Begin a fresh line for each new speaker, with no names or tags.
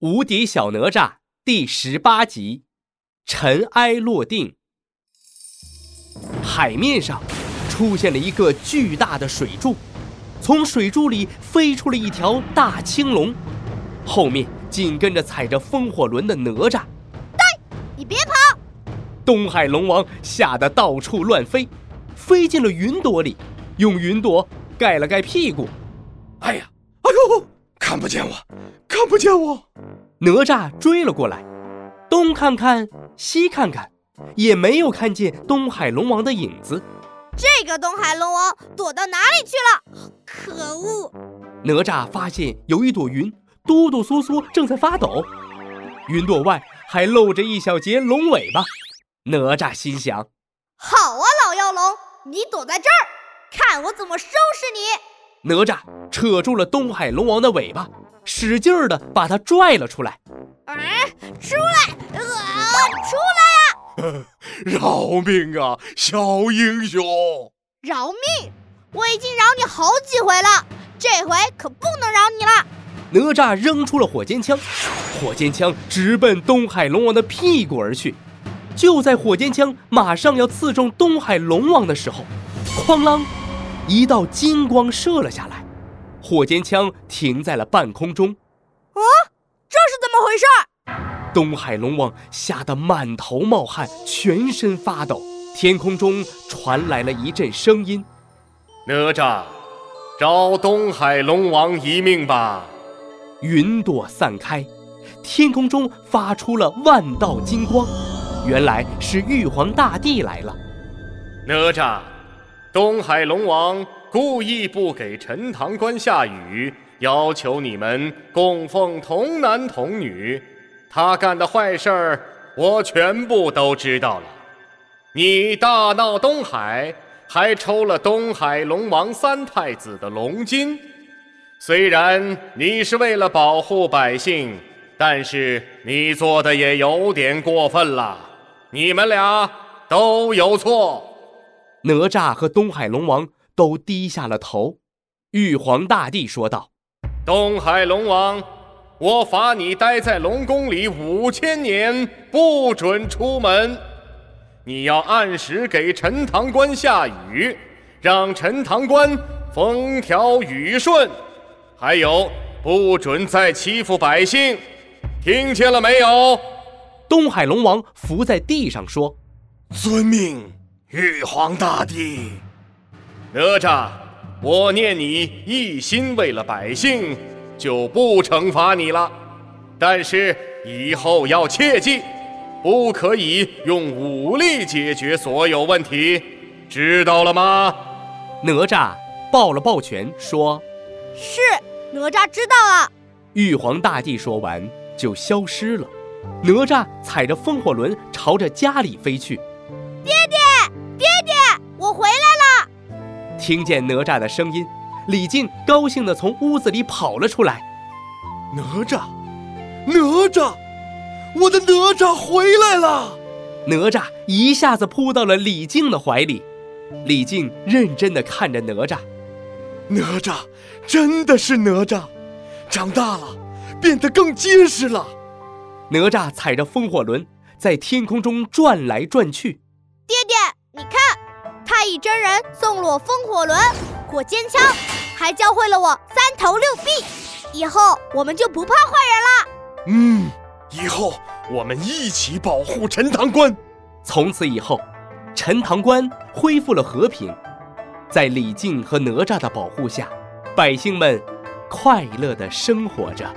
无敌小哪吒第十八集，尘埃落定。海面上出现了一个巨大的水柱，从水柱里飞出了一条大青龙，后面紧跟着踩着风火轮的哪吒。
呆，你别跑！
东海龙王吓得到处乱飞，飞进了云朵里，用云朵盖了盖屁股。
哎呀，哎呦，看不见我，看不见我！
哪吒追了过来，东看看，西看看，也没有看见东海龙王的影子。
这个东海龙王躲到哪里去了？可恶！
哪吒发现有一朵云哆哆嗦嗦正在发抖，云朵外还露着一小截龙尾巴。哪吒心想：
好啊，老妖龙，你躲在这儿，看我怎么收拾你！
哪吒扯住了东海龙王的尾巴。使劲儿的把他拽了出来！
啊，出来！啊，出来
呀！饶命啊，小英雄！
饶命！我已经饶你好几回了，这回可不能饶你了！
哪吒扔出了火尖枪，火尖枪直奔东海龙王的屁股而去。就在火尖枪马上要刺中东海龙王的时候，哐啷，一道金光射了下来。火尖枪停在了半空中，
啊，这是怎么回事？
东海龙王吓得满头冒汗，全身发抖。天空中传来了一阵声音：“
哪吒，饶东海龙王一命吧！”
云朵散开，天空中发出了万道金光，原来是玉皇大帝来了。
哪吒，东海龙王。故意不给陈塘关下雨，要求你们供奉童男童女。他干的坏事儿，我全部都知道了。你大闹东海，还抽了东海龙王三太子的龙筋。虽然你是为了保护百姓，但是你做的也有点过分了。你们俩都有错。
哪吒和东海龙王。都低下了头，玉皇大帝说道：“
东海龙王，我罚你待在龙宫里五千年，不准出门。你要按时给陈塘关下雨，让陈塘关风调雨顺。还有，不准再欺负百姓，听见了没有？”
东海龙王伏在地上说：“
遵命，玉皇大帝。”
哪吒，我念你一心为了百姓，就不惩罚你了。但是以后要切记，不可以用武力解决所有问题，知道了吗？
哪吒抱了抱拳说：“
是，哪吒知道了。”
玉皇大帝说完就消失了。哪吒踩着风火轮朝着家里飞去。
爹爹，爹爹，我回来了。
听见哪吒的声音，李靖高兴地从屋子里跑了出来。
哪吒，哪吒，我的哪吒回来了！
哪吒一下子扑到了李靖的怀里。李靖认真地看着哪吒。
哪吒，真的是哪吒，长大了，变得更结实了。
哪吒踩着风火轮在天空中转来转去。
爹爹，你看。太乙真人送了我风火轮、火尖枪，还教会了我三头六臂。以后我们就不怕坏人了。
嗯，以后我们一起保护陈塘关。
从此以后，陈塘关恢复了和平，在李靖和哪吒的保护下，百姓们快乐地生活着。